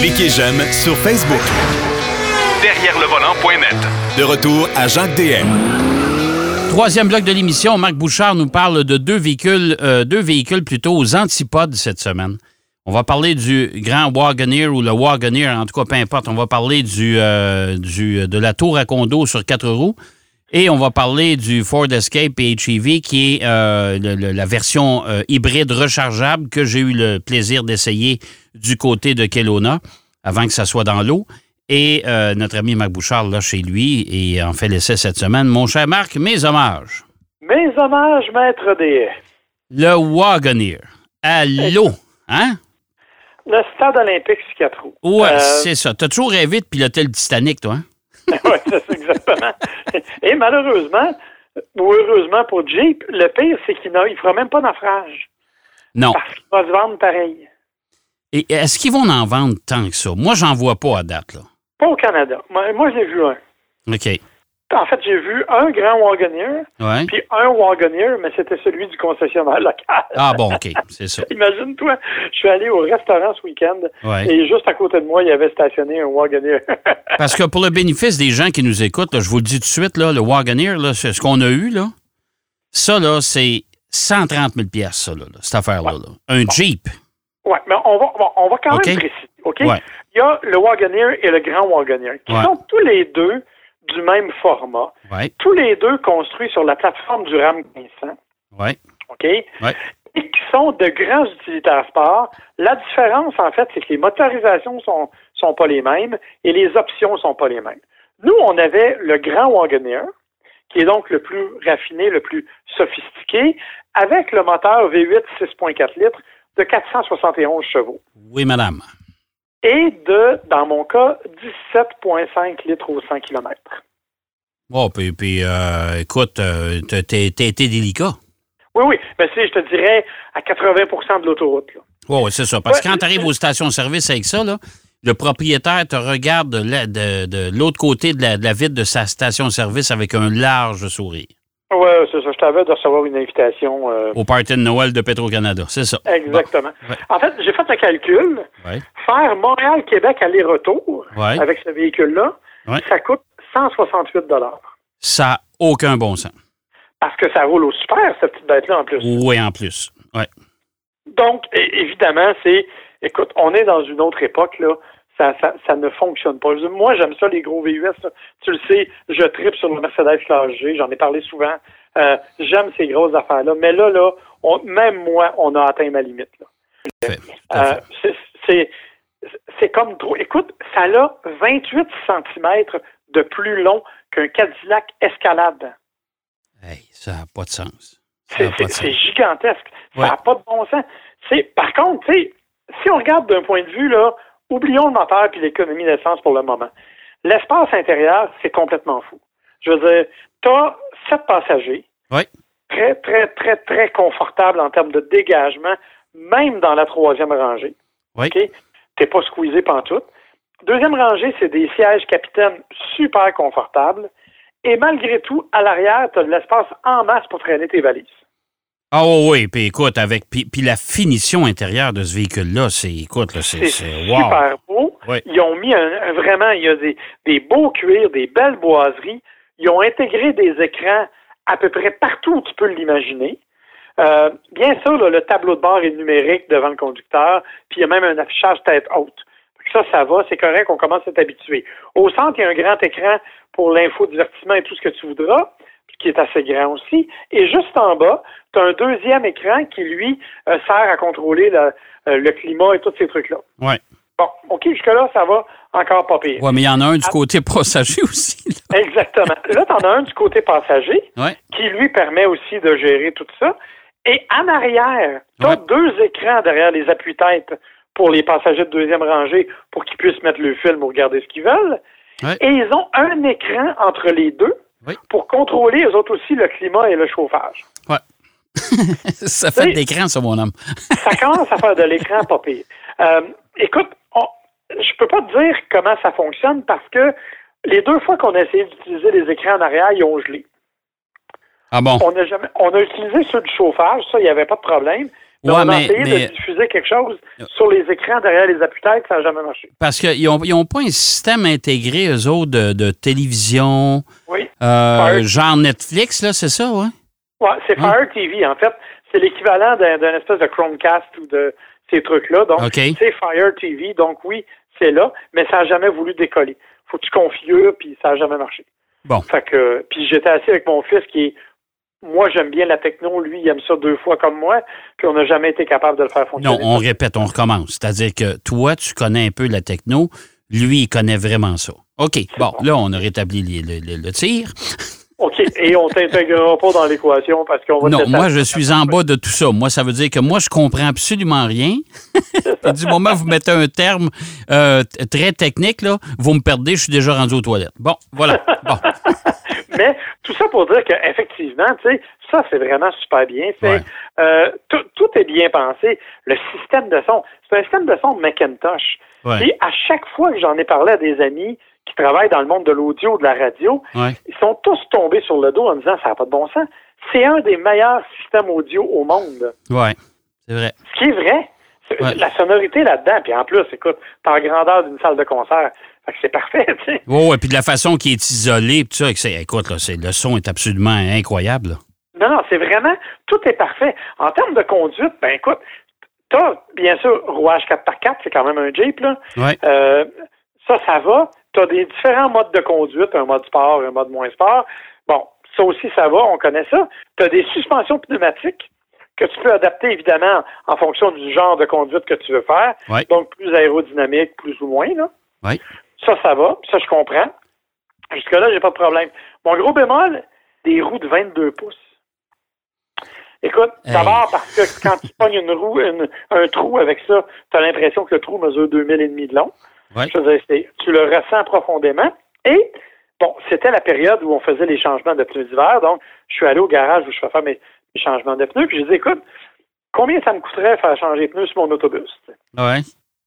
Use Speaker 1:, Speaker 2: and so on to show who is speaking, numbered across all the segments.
Speaker 1: Cliquez j'aime sur Facebook.
Speaker 2: Derrière le volant.net.
Speaker 1: De retour à Jacques DM.
Speaker 3: Troisième bloc de l'émission, Marc Bouchard nous parle de deux véhicules, euh, deux véhicules plutôt aux antipodes cette semaine. On va parler du grand Wagoneer ou le Wagoneer, en tout cas, peu importe. On va parler du, euh, du, de la tour à condo sur quatre roues. Et on va parler du Ford Escape PHEV, qui est euh, le- le- la version euh, hybride rechargeable que j'ai eu le plaisir d'essayer du côté de Kelowna avant que ça soit dans l'eau. Et euh, notre ami Marc Bouchard, là, chez lui, et en fait l'essai cette semaine. Mon cher Marc, mes hommages.
Speaker 4: Mes hommages, maître des...
Speaker 3: Le Wagoneer. Allô? Hein?
Speaker 4: Le stade olympique sur quatre roues.
Speaker 3: Ouais, c'est ça. T'as toujours rêvé de piloter le Titanic, toi, hein?
Speaker 4: ouais, c'est ça, exactement. Et malheureusement, ou heureusement pour Jeep, le pire, c'est qu'il ne fera même pas naufrage.
Speaker 3: Non.
Speaker 4: Parce qu'il va se vendre pareil.
Speaker 3: Et est-ce qu'ils vont en vendre tant que ça? Moi, j'en vois pas à date, là.
Speaker 4: Pas au Canada. Moi, moi j'ai vu un.
Speaker 3: OK.
Speaker 4: En fait, j'ai vu un grand Wagoneer,
Speaker 3: Ouais.
Speaker 4: puis un Wagoneer, mais c'était celui du concessionnaire local.
Speaker 3: Ah bon, OK, c'est ça.
Speaker 4: Imagine-toi, je suis allé au restaurant ce week-end
Speaker 3: Ouais.
Speaker 4: et juste à côté de moi, il y avait stationné un Wagoneer.
Speaker 3: Parce que pour le bénéfice des gens qui nous écoutent, là, je vous le dis tout de suite, là, le Wagoneer, là, c'est ce qu'on a eu, là, ça, là, c'est 130 000 pièces ça, là, là, cette affaire-là. là. Un Jeep.
Speaker 4: ouais, mais on va, bon, on va quand même préciser. OK? Il y a le Wagoneer et le grand Wagoneer, qui sont tous les deux du même format,
Speaker 3: Ouais,
Speaker 4: tous les deux construits sur la plateforme du RAM 1500.
Speaker 3: ouais,
Speaker 4: OK?
Speaker 3: ouais.
Speaker 4: et qui sont de grands utilitaires sport. La différence, en fait, c'est que les motorisations sont, sont pas les mêmes et les options sont pas les mêmes. Nous, on avait le grand Wagoneer, qui est donc le plus raffiné, le plus sophistiqué, avec le moteur V8 6.4 litres de 471 chevaux
Speaker 3: Oui, madame.
Speaker 4: Et de, dans mon cas, 17.5 litres au 100 km.
Speaker 3: Oh, puis, puis euh, écoute, euh, t'as été délicat.
Speaker 4: Oui, oui, mais c'est, je te dirais, à 80% de l'autoroute.
Speaker 3: Oui, c'est ça. Parce que
Speaker 4: Ouais.
Speaker 3: quand tu arrives aux stations-service avec ça, là, le propriétaire te regarde de la- de, de l'autre côté de la, de la vitre de sa station-service avec un large sourire.
Speaker 4: Oui, c'est ça. Je t'avais de recevoir une invitation. euh,
Speaker 3: Au party de Noël de Petro-Canada, c'est ça.
Speaker 4: Exactement.
Speaker 3: Bon, ouais.
Speaker 4: En fait, j'ai fait le calcul.
Speaker 3: Ouais.
Speaker 4: Faire Montréal-Québec aller-retour
Speaker 3: Ouais.
Speaker 4: avec ce véhicule-là, ça coûte 168
Speaker 3: Ça n'a aucun bon sens.
Speaker 4: Parce que ça roule au super, cette petite bête-là, en plus.
Speaker 3: Oui, en plus. Ouais.
Speaker 4: Donc, évidemment, c'est... Écoute, on est dans une autre époque, là. Ça, ça, ça ne fonctionne pas. Moi, j'aime ça, les gros VUS. Tu le sais, je tripe sur le Mercedes Classe G. J'en ai parlé souvent. Euh, j'aime ces grosses affaires-là. Mais là, là, on- même moi, on a atteint ma limite. Euh, c'est- comme trop. Écoute, ça a 28 cm de plus long qu'un Cadillac Escalade.
Speaker 3: Hey, ça n'a pas de sens.
Speaker 4: C'est gigantesque. Ça n'a pas de bon sens. Par contre, si on regarde d'un point de vue là, oublions le moteur puis l'économie d'essence pour le moment. L'espace intérieur, c'est complètement fou. Je veux dire, tu as sept passagers,
Speaker 3: Oui.
Speaker 4: très, très, très, très confortable en termes de dégagement, même dans la troisième rangée.
Speaker 3: Oui.
Speaker 4: OK? T'es pas squeezé pantoute. Deuxième rangée, c'est des sièges capitaine super confortables. Et malgré tout, à l'arrière, tu as de l'espace en masse pour traîner tes valises.
Speaker 3: Ah oui, oui, puis écoute, avec puis, puis la finition intérieure de ce véhicule-là, c'est écoute, là, c'est wow.
Speaker 4: super beau.
Speaker 3: Oui.
Speaker 4: Ils ont mis un, un- vraiment, il y a des, des beaux cuirs, des belles boiseries. Ils ont intégré des écrans à peu près partout où tu peux l'imaginer. Euh, bien sûr, là, le tableau de bord est numérique devant le conducteur, puis il y a même un affichage tête haute. Ça, ça va, c'est correct, on commence à s'habituer. Au centre, il y a un grand écran pour l'infodivertissement et tout ce que tu voudras, qui est assez grand aussi. Et juste en bas, tu as un deuxième écran qui, lui, euh, sert à contrôler le, euh, le climat et tous ces trucs-là.
Speaker 3: Ouais.
Speaker 4: Bon, OK, jusque-là, ça va encore pas pire.
Speaker 3: Ouais, mais il y en a un du
Speaker 4: Ah.
Speaker 3: côté passager aussi. là.
Speaker 4: Exactement. Là, tu en as un du côté passager
Speaker 3: Ouais.
Speaker 4: qui lui permet aussi de gérer tout ça. Et en arrière, tu as
Speaker 3: Ouais.
Speaker 4: deux écrans derrière les appuis-têtes pour les passagers de deuxième rangée pour qu'ils puissent mettre le film ou regarder ce qu'ils veulent.
Speaker 3: Ouais.
Speaker 4: Et ils ont un écran entre les deux
Speaker 3: Oui.
Speaker 4: pour contrôler, eux autres aussi, le climat et le chauffage.
Speaker 3: Ouais. ça fait de l'écran, ça, mon homme.
Speaker 4: ça commence à faire de l'écran pas pire. Euh, écoute, on, je peux pas te dire comment ça fonctionne parce que les deux fois qu'on a essayé d'utiliser les écrans en arrière, ils ont gelé.
Speaker 3: Ah bon?
Speaker 4: On a jamais, on a utilisé ceux du chauffage, ça, il n'y avait pas de problème.
Speaker 3: Ouais,
Speaker 4: on a
Speaker 3: mais-
Speaker 4: essayé
Speaker 3: mais-
Speaker 4: de diffuser quelque chose sur les écrans derrière les appuis-têtes, ça n'a jamais marché.
Speaker 3: Parce qu'ils n'ont ont pas un système intégré, eux autres, de, de télévision,
Speaker 4: Oui.
Speaker 3: euh, genre Netflix, là, c'est ça, ouais?
Speaker 4: Ouais, c'est? Fire TV, en fait. C'est l'équivalent d'un espèce de Chromecast ou de ces trucs-là. Donc, c'est Fire TV. Donc, oui, c'est là, mais ça n'a jamais voulu décoller. Faut que tu configures, puis ça n'a jamais marché.
Speaker 3: Bon.
Speaker 4: Fait que, puis j'étais assis avec mon fils qui est, moi, j'aime bien la techno, lui, il aime ça deux fois comme moi, puis on n'a jamais été capable de le faire
Speaker 3: Non,
Speaker 4: fonctionner.
Speaker 3: on répète, on recommence. C'est-à-dire que toi, tu connais un peu la techno, lui, il connaît vraiment ça. OK, bon, là, on a rétabli les- le, le- le tir.
Speaker 4: OK, et on t'intégrera pas dans l'équation parce qu'on va
Speaker 3: Non, moi, je suis en bas de tout ça. Moi, ça veut dire que moi, je comprends absolument rien. Du moment où vous mettez un terme euh, très technique, là, vous me perdez, je suis déjà rendu aux toilettes. Bon, voilà. Bon.
Speaker 4: Mais tout ça pour dire qu'effectivement, tu sais, ça, c'est vraiment super bien.
Speaker 3: Ouais.
Speaker 4: euh, tout, tout est bien pensé. Le système de son, c'est un système de son Macintosh.
Speaker 3: Ouais.
Speaker 4: Et à chaque fois que j'en ai parlé à des amis qui travaillent dans le monde de l'audio, de la radio,
Speaker 3: Ouais.
Speaker 4: ils sont tous tombés sur le dos en disant ça n'a pas de bon sens. C'est un des meilleurs systèmes audio au monde.
Speaker 3: Ouais. C'est vrai.
Speaker 4: Ce qui est vrai.
Speaker 3: Ouais.
Speaker 4: La sonorité là-dedans, puis en plus, écoute, en grandeur d'une salle de concert. C'est parfait, tu sais.
Speaker 3: Ouais, ouais. Puis de la façon qui est isolée, puis ça, écoute, là, le son est absolument incroyable. là.
Speaker 4: Non, non, c'est vraiment, tout est parfait. En termes de conduite, ben écoute, t'as, bien sûr, rouage 4x4, c'est quand même un Jeep, là.
Speaker 3: Ouais.
Speaker 4: Euh, ça, ça va. T'as des différents modes de conduite, un mode sport, un mode moins sport. Bon, ça aussi, ça va, on connaît ça. T'as des suspensions pneumatiques que tu peux adapter, évidemment, en fonction du genre de conduite que tu veux faire.
Speaker 3: Ouais.
Speaker 4: Donc, plus aérodynamique, plus ou moins, là.
Speaker 3: Ouais.
Speaker 4: Ça, ça va. Ça, je comprends. Jusque-là, j'ai pas de problème. Mon gros bémol, des roues de 22 pouces. Écoute,
Speaker 3: Hey.
Speaker 4: d'abord parce que quand tu pognes une roue, une- un trou avec ça, tu as l'impression que le trou mesure 2000 et demi de long.
Speaker 3: Ouais.
Speaker 4: Je veux dire, c'est- tu le ressens profondément. Et, bon, c'était la période où on faisait les changements de pneus d'hiver. Donc, je suis allé au garage où je fais faire mes, mes changements de pneus. Puis, je dis, écoute, combien ça me coûterait faire changer les pneus sur mon autobus?
Speaker 3: Ouais.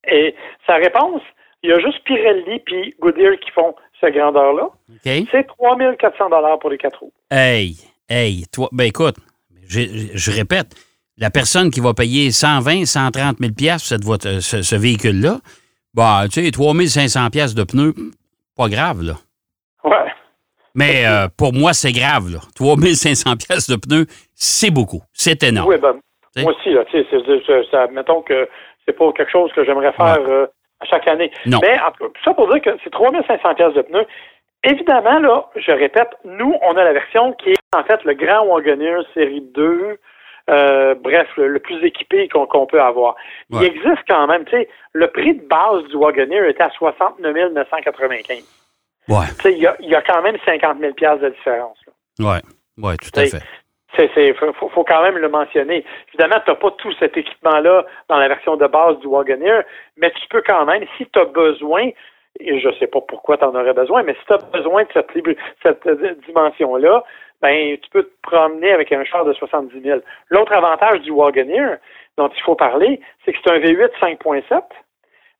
Speaker 4: Et sa réponse, il y a juste Pirelli puis Goodyear qui font cette grandeur-là.
Speaker 3: OK.
Speaker 4: C'est 3400 dollars pour les quatre roues.
Speaker 3: Hey, hey, toi, ben écoute, je, je- je répète, la personne qui va payer 120, 130 000 pièces pour cette voiture- ce, ce véhicule-là, bah, tu sais, 3 500 pièces de pneus, pas grave, là.
Speaker 4: Ouais.
Speaker 3: Mais euh, pour moi, c'est grave, là. 3 500 pièces de pneus, c'est beaucoup. C'est énorme.
Speaker 4: Oui, ben, moi aussi, là, tu sais, c'est- c'est- ça, mettons que c'est pas quelque chose que j'aimerais faire euh, à chaque année.
Speaker 3: Non.
Speaker 4: Mais en tout cas, tout ça pour dire que c'est 3500 pièces de pneus. Évidemment, là, je répète, nous, on a la version qui est en fait le Grand Wagoneer série 2, euh, bref, le, le plus équipé qu'on peut avoir. Il existe quand même, tu sais, le prix de base du Wagoneer était à 69 995.
Speaker 3: Ouais,
Speaker 4: Tu sais, il y a, il y a quand même 50 000 pièces de différence. là.
Speaker 3: ouais, ouais, tout à fait.
Speaker 4: C'est, faut, faut- quand même le mentionner. Évidemment, tu n'as pas tout cet équipement-là dans la version de base du Wagoneer, mais tu peux quand même, si tu as besoin, et je sais pas pourquoi tu en aurais besoin, mais si tu as besoin de cette euh, dimension-là, ben, tu peux te promener avec un char de 70 000. L'autre avantage du Wagoneer dont il faut parler, c'est que c'est un V8 5.7,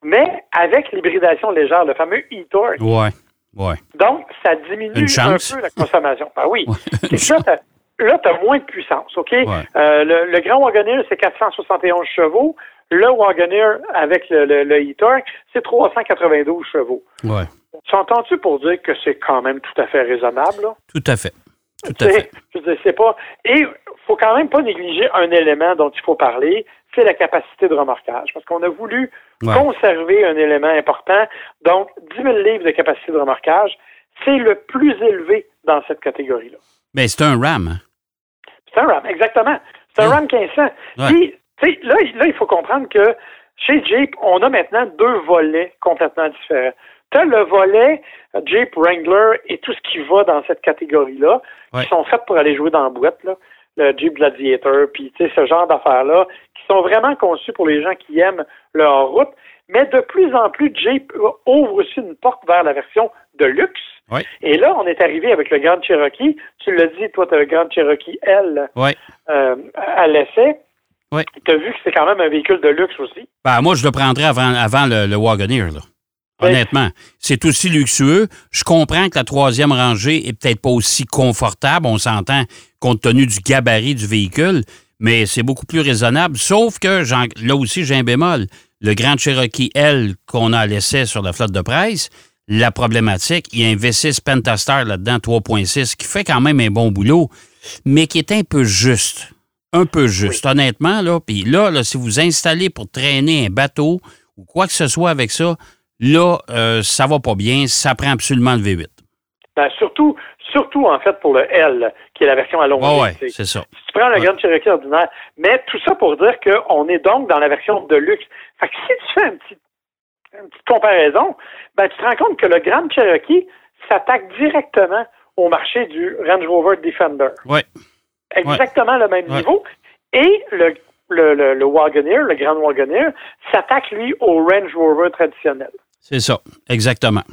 Speaker 4: mais avec l'hybridation légère, le fameux e-torque.
Speaker 3: Ouais, ouais.
Speaker 4: Donc, ça diminue un peu la consommation. Ben oui.
Speaker 3: Ouais,
Speaker 4: là, tu as moins de puissance, OK? Euh, le, le grand Wagoneer, c'est 471 chevaux. Le Wagoneer avec le, le, le e-torque, c'est 392 chevaux.
Speaker 3: Ouais,
Speaker 4: S'entends-tu pour dire que c'est quand même tout à fait raisonnable? Là?
Speaker 3: tout à fait. Tout
Speaker 4: Tu
Speaker 3: à
Speaker 4: sais,
Speaker 3: fait.
Speaker 4: Je veux dire, c'est pas. Et faut quand même pas négliger un élément dont il faut parler, c'est la capacité de remorquage. Parce qu'on a voulu
Speaker 3: Ouais.
Speaker 4: conserver un élément important. Donc, 10 000 livres de capacité de remorquage, c'est le plus élevé dans cette catégorie-là.
Speaker 3: Ben, c'est un RAM. hein.
Speaker 4: C'est un RAM, exactement. C'est un
Speaker 3: Ouais.
Speaker 4: RAM 1500.
Speaker 3: Ouais.
Speaker 4: Puis, tu sais, là, là, il faut comprendre que chez Jeep, on a maintenant deux volets complètement différents. Tu as le volet Jeep Wrangler et tout ce qui va dans cette catégorie-là,
Speaker 3: Ouais.
Speaker 4: qui sont faits pour aller jouer dans la boîte, là. le Jeep Gladiator, puis ce genre d'affaires-là, qui sont vraiment conçus pour les gens qui aiment leur route. Mais de plus en plus, Jeep ouvre aussi une porte vers la version de luxe.
Speaker 3: Ouais.
Speaker 4: Et là, on est arrivé avec le Grand Cherokee. Tu l'as dit, toi, tu as le Grand Cherokee L
Speaker 3: Ouais.
Speaker 4: euh, à l'essai.
Speaker 3: Ouais.
Speaker 4: Tu as vu que c'est quand même un véhicule de luxe aussi.
Speaker 3: Ben, moi, je le prendrais avant, avant le, le Wagoneer, là. Honnêtement. C'est aussi luxueux. Je comprends que la troisième rangée est peut-être pas aussi confortable, on s'entend, compte tenu du gabarit du véhicule, mais c'est beaucoup plus raisonnable. Sauf que là aussi, j'ai un bémol. Le Grand Cherokee L qu'on a laissé sur la flotte de presse, la problématique, il y a un V6 Pentastar là-dedans, 3.6, qui fait quand même un bon boulot, mais qui est un peu juste. Un peu juste, honnêtement. Là. Puis là, là, si vous installez pour traîner un bateau ou quoi que ce soit avec ça, là, euh, ça va pas bien. Ça prend absolument le V8.
Speaker 4: Ben, surtout, surtout, en fait, pour le L, qui est la version allongée.
Speaker 3: Ouais, ouais, c'est ça.
Speaker 4: Si tu prends le
Speaker 3: Ouais.
Speaker 4: Grand Cherokee ordinaire, mais tout ça pour dire qu'on est donc dans la version de luxe. Fait que si tu fais une petite comparaison, ben, tu te rends compte que le Grand Cherokee s'attaque directement au marché du Range Rover Defender.
Speaker 3: Ouais.
Speaker 4: Exactement le même niveau. Et le, le, le, le Wagoneer, le Grand Wagoneer, s'attaque, lui, au Range Rover traditionnel.
Speaker 3: C'est ça. Exactement.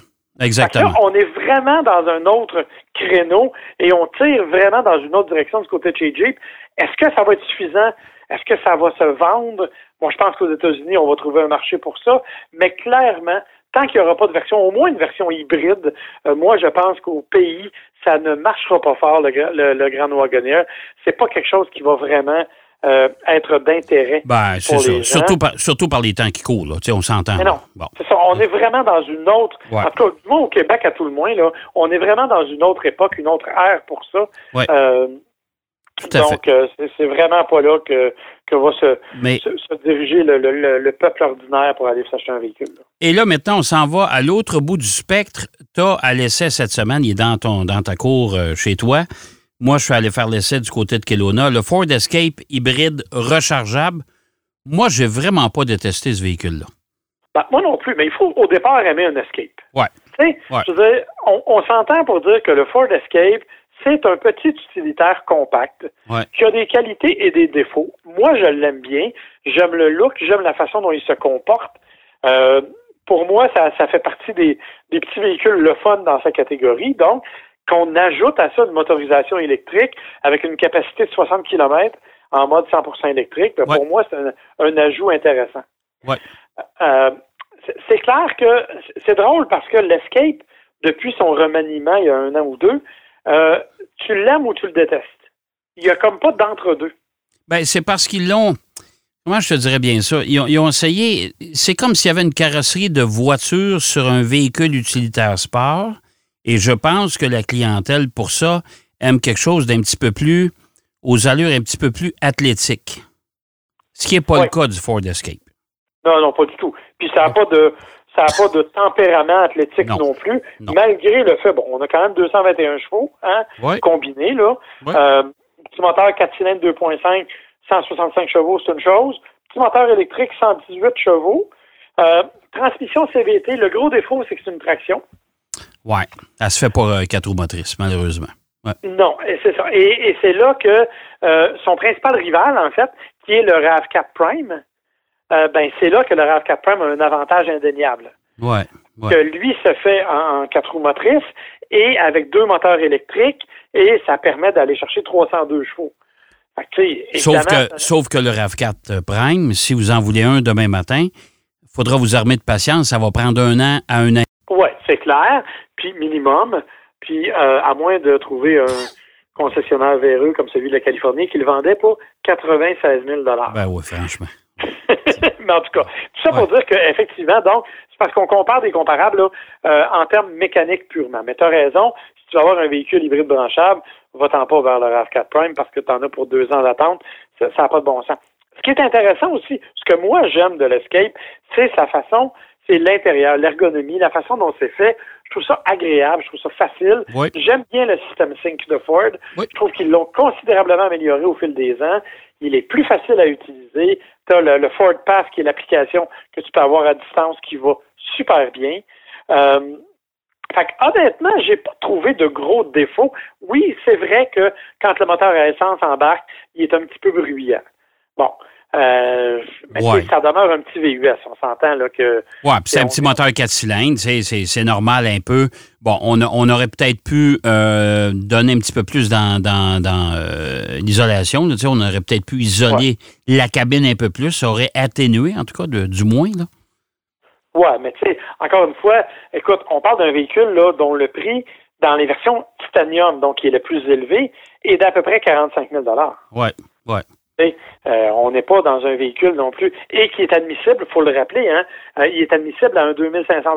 Speaker 3: Exactement.
Speaker 4: on est vraiment dans un autre créneau et on tire vraiment dans une autre direction du côté de chez Jeep. Est-ce que ça va être suffisant? Est-ce que ça va se vendre? Bon, je pense qu'aux États-Unis, on va trouver un marché pour ça, mais clairement, tant qu'il n'y aura pas de version, au moins une version hybride, euh, moi, je pense qu'au pays, ça ne marchera pas fort, le, le, le Grand Wagoneer. C'est pas quelque chose qui va vraiment euh, être d'intérêt.
Speaker 3: Ben, c'est ça.
Speaker 4: gens.
Speaker 3: Surtout par, surtout par les temps qui courent, là. Tu sais, on s'entend.
Speaker 4: Mais non.
Speaker 3: Bon.
Speaker 4: C'est ça, on est vraiment dans une autre,
Speaker 3: Ouais.
Speaker 4: en tout cas, du moins au Québec à tout le moins, là, on est vraiment dans une autre époque, une autre ère pour ça.
Speaker 3: Ouais.
Speaker 4: Euh,
Speaker 3: Tout à
Speaker 4: donc, euh, c'est- c'est vraiment pas là que, que va se,
Speaker 3: Mais,
Speaker 4: se, se diriger le, le- le- le peuple ordinaire pour aller s'acheter un véhicule. là.
Speaker 3: et là, maintenant, on s'en va à l'autre bout du spectre. Tu as à l'essai cette semaine, il est dans, ton, dans ta cour euh, chez toi. Moi, je suis allé faire l'essai du côté de Kelowna. Le Ford Escape hybride rechargeable. Moi, j'ai vraiment pas détesté ce véhicule-là.
Speaker 4: Ben, moi non plus, mais il faut au départ aimer un Escape.
Speaker 3: Ouais.
Speaker 4: Tu sais,
Speaker 3: Ouais.
Speaker 4: je veux dire, on, on s'entend pour dire que le Ford Escape, c'est un petit utilitaire compact
Speaker 3: Ouais.
Speaker 4: qui a des qualités et des défauts. Moi, je l'aime bien. J'aime le look, j'aime la façon dont il se comporte. Euh, pour moi, ça, ça fait partie des, des petits véhicules le fun dans sa catégorie. Donc, qu'on ajoute à ça une motorisation électrique avec une capacité de 60 km en mode 100% électrique, ben,
Speaker 3: Ouais.
Speaker 4: pour moi, c'est un, un ajout intéressant.
Speaker 3: Ouais.
Speaker 4: Euh, c'est- clair que c'est drôle parce que l'Escape, depuis son remaniement il y a un an ou deux, euh, tu l'aimes ou tu le détestes. Il n'y a comme pas d'entre-deux.
Speaker 3: Ben, c'est parce qu'ils l'ont. Comment je te dirais bien ça? Ils ont, ils ont essayé. C'est comme s'il y avait une carrosserie de voiture sur un véhicule utilitaire sport. Et je pense que la clientèle, pour ça, aime quelque chose d'un petit peu plus. aux allures un petit peu plus athlétiques. Ce qui n'est pas le cas du Ford Escape.
Speaker 4: Non, non, pas du tout. Puis ça n'a pas de ça a pas de tempérament athlétique
Speaker 3: Non.
Speaker 4: non, plus,
Speaker 3: Non.
Speaker 4: malgré le fait, bon, on a quand même 221 chevaux, hein, combinés, là. Euh, petit moteur 4 cylindres 2.5, 165 chevaux, c'est une chose. Petit moteur électrique, 118 chevaux. Euh, transmission CVT, le gros défaut, c'est que c'est une traction.
Speaker 3: Ouais. Elle se fait pas euh, quatre roues motrices, malheureusement. Ouais.
Speaker 4: Non, et c'est ça. Et, et c'est là que euh, son principal rival, en fait, qui est le RAV4 Prime, euh, ben c'est là que le RAV4 Prime a un avantage indéniable.
Speaker 3: Ouais. Ouais.
Speaker 4: Que lui se fait en, en quatre roues motrices et avec deux moteurs électriques et ça permet d'aller chercher 302 chevaux. Que,
Speaker 3: Sauf que, sauf que le RAV4 Prime, si vous en voulez un demain matin, il faudra vous armer de patience. Ça va prendre un an à un an.
Speaker 4: Oui, c'est clair. Puis minimum. Puis euh, à moins de trouver un concessionnaire véreux comme celui de la Californie qui le vendait pour 96 000
Speaker 3: Ben oui, franchement.
Speaker 4: Mais en tout cas, tout ça pour dire qu'effectivement, donc, c'est parce qu'on compare des comparables là, euh, en termes mécaniques purement. Mais tu as raison, si tu vas avoir un véhicule hybride branchable, va-t'en pas vers le RAV4 Prime parce que tu en as pour deux ans d'attente. Ça n'a pas de bon sens. Ce qui est intéressant aussi, ce que moi j'aime de l'Escape, c'est sa façon, c'est l'intérieur, l'ergonomie, la façon dont c'est fait. Je trouve ça agréable, je trouve ça facile.
Speaker 3: Oui.
Speaker 4: J'aime bien le système Sync de Ford.
Speaker 3: Oui.
Speaker 4: Je trouve qu'ils l'ont considérablement amélioré au fil des ans. Il est plus facile à utiliser. Tu as le, le Ford Pass, qui est l'application que tu peux avoir à distance, qui va super bien. Euh, fait honnêtement, j'ai pas trouvé de gros défauts. Oui, c'est vrai que quand le moteur à essence embarque, il est un petit peu bruyant. Bon. Euh, mais
Speaker 3: Ouais.
Speaker 4: ça demeure un petit VUS. On s'entend là que
Speaker 3: Ouais, puis c'est un
Speaker 4: on-
Speaker 3: petit moteur 4 cylindres, c'est, normal un peu. Bon, on, a- on aurait peut-être pu euh, donner un petit peu plus dans, dans, dans euh, l'isolation. on aurait peut-être pu isoler la cabine un peu plus. Ça aurait atténué, en tout cas, de- du moins. Là.
Speaker 4: Ouais, mais tu sais, encore une fois, écoute, on parle d'un véhicule là, dont le prix dans les versions titanium, donc qui est le plus élevé, est d'à peu près 45 000
Speaker 3: Ouais, ouais.
Speaker 4: Euh, on n'est pas dans un véhicule non plus, et qui est admissible, il faut le rappeler, hein, euh, il est admissible à un 2500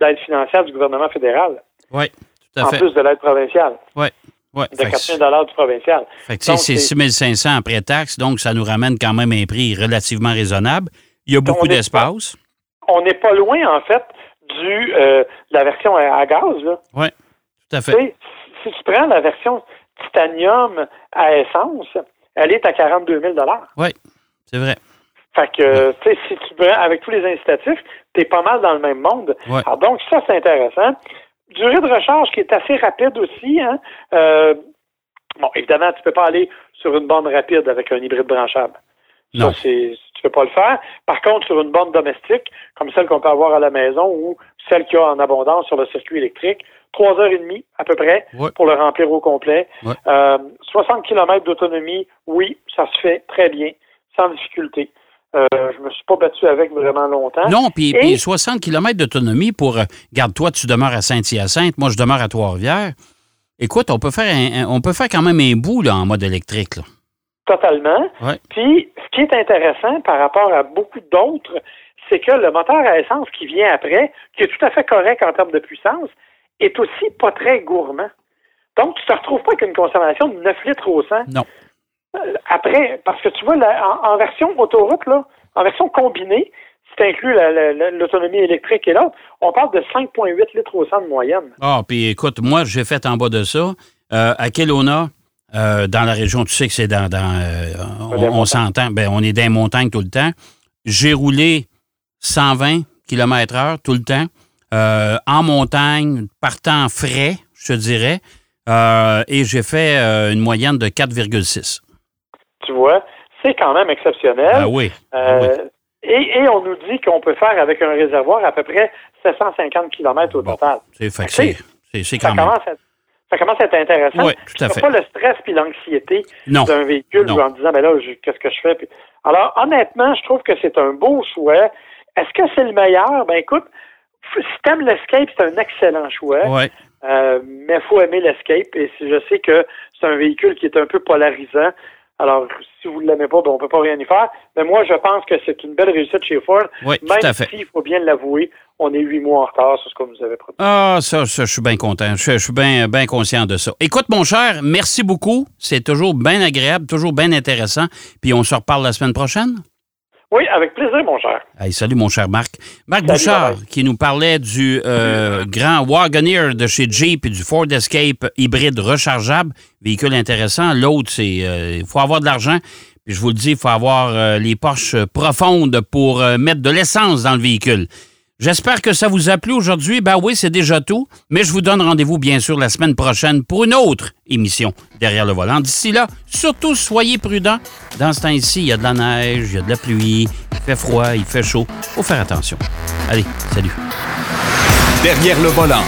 Speaker 4: d'aide financière du gouvernement fédéral.
Speaker 3: Oui, tout à
Speaker 4: en
Speaker 3: fait.
Speaker 4: plus de l'aide provinciale,
Speaker 3: Oui. Ouais.
Speaker 4: de
Speaker 3: Fait que
Speaker 4: 4000 du provincial.
Speaker 3: C'est
Speaker 4: c'est-
Speaker 3: 6500 après taxe, donc ça nous ramène quand même un prix relativement raisonnable. Il y a beaucoup d'espace.
Speaker 4: On n'est pas loin, en fait, du euh, de la version à, à gaz.
Speaker 3: Oui, tout à fait.
Speaker 4: si tu prends la version titanium à essence, elle est à 42 000
Speaker 3: Oui, c'est vrai.
Speaker 4: Fait que, tu sais, si tu prends avec tous les incitatifs, tu es pas mal dans le même monde.
Speaker 3: Ouais.
Speaker 4: Alors, donc, ça, c'est intéressant. Durée de recharge qui est assez rapide aussi. Hein? Euh, bon, évidemment, tu peux pas aller sur une borne rapide avec un hybride branchable.
Speaker 3: Non.
Speaker 4: Ça, c'est, tu peux pas le faire. Par contre, sur une borne domestique, comme celle qu'on peut avoir à la maison ou celle qu'il y a en abondance sur le circuit électrique, trois heures et demie à peu près
Speaker 3: Ouais.
Speaker 4: pour le remplir au complet.
Speaker 3: Ouais.
Speaker 4: Euh, 60 km d'autonomie, oui, ça se fait très bien, sans difficulté. Euh, je me suis pas battu avec vraiment longtemps.
Speaker 3: Non, puis
Speaker 4: Et-
Speaker 3: puis 60 km d'autonomie pour. euh, Garde, toi, tu demeures à Saint-Hyacinthe, moi, je demeure à Trois-Rivières. Écoute, on peut faire un- un- on peut faire quand même un bout là, en mode électrique. Là.
Speaker 4: Totalement.
Speaker 3: Ouais.
Speaker 4: Puis, ce qui est intéressant par rapport à beaucoup d'autres, c'est que le moteur à essence qui vient après, qui est tout à fait correct en termes de puissance, est aussi pas très gourmand. Donc, tu te retrouves pas avec une consommation de 9 litres au 100.
Speaker 3: Non.
Speaker 4: Euh, Après, parce que tu vois, en, en version autoroute, là, en version combinée, si tu inclus la- la- la- l'autonomie électrique et l'autre, on parle de 5,8 litres au 100 de moyenne.
Speaker 3: Ah, puis écoute, moi, j'ai fait en bas de ça. Euh, à Kelowna, euh, dans la région, tu sais que c'est dans. dans, euh, on s'entend, ben, on est dans les montagnes tout le temps. J'ai roulé 120 km/h tout le temps, euh, en montagne, partant frais, je te dirais, et j'ai fait une moyenne de 4,6.
Speaker 4: Tu vois, c'est quand même exceptionnel.
Speaker 3: Ah oui. ah oui.
Speaker 4: Et, et on nous dit qu'on peut faire avec un réservoir à peu près 750 km au
Speaker 3: Bon.
Speaker 4: total.
Speaker 3: C'est fait c'est- c'est
Speaker 4: Ça
Speaker 3: quand même.
Speaker 4: commence, à, ça commence à être intéressant.
Speaker 3: Oui, tout à fait.
Speaker 4: pas le stress puis l'anxiété d'un véhicule
Speaker 3: Non.
Speaker 4: en disant, ben là, qu'est-ce que je fais? Puis- Alors, honnêtement, je trouve que c'est un beau choix. Est-ce que c'est le meilleur? Ben écoute, si t'aimes l'Escape, c'est un excellent choix.
Speaker 3: Ouais.
Speaker 4: Euh, mais il faut aimer l'Escape. Et si je sais que c'est un véhicule qui est un peu polarisant. Alors, si vous ne l'aimez pas, ben, on peut pas rien y faire. Mais moi, je pense que c'est une belle réussite chez Ford.
Speaker 3: Oui, tout
Speaker 4: Même
Speaker 3: à fait.
Speaker 4: si, il faut bien l'avouer, on est huit mois en retard sur ce qu'on nous avait promis.
Speaker 3: Ah, ça, ça, je suis bien content. Je, je suis bien bien conscient de ça. Écoute, mon cher, merci beaucoup. C'est toujours bien agréable, toujours bien intéressant. Puis on se reparle la semaine prochaine.
Speaker 4: Oui, avec plaisir, mon cher.
Speaker 3: Salut, mon cher Marc. Marc
Speaker 4: Salut,
Speaker 3: Bouchard, qui nous parlait du euh, grand Wagoneer de chez Jeep et du Ford Escape hybride rechargeable. Véhicule intéressant. L'autre, c'est euh, il faut avoir de l'argent. Puis je vous le dis, il faut avoir euh, les poches profondes pour mettre de l'essence dans le véhicule. J'espère que ça vous a plu aujourd'hui. Ben oui, c'est déjà tout. Mais je vous donne rendez-vous, bien sûr, la semaine prochaine pour une autre émission derrière le volant. D'ici là, surtout, soyez prudents. Dans ce temps-ci, il y a de la neige, il y a de la pluie, il fait froid, il fait chaud. faut faire attention. Allez, salut.
Speaker 1: Derrière le volant.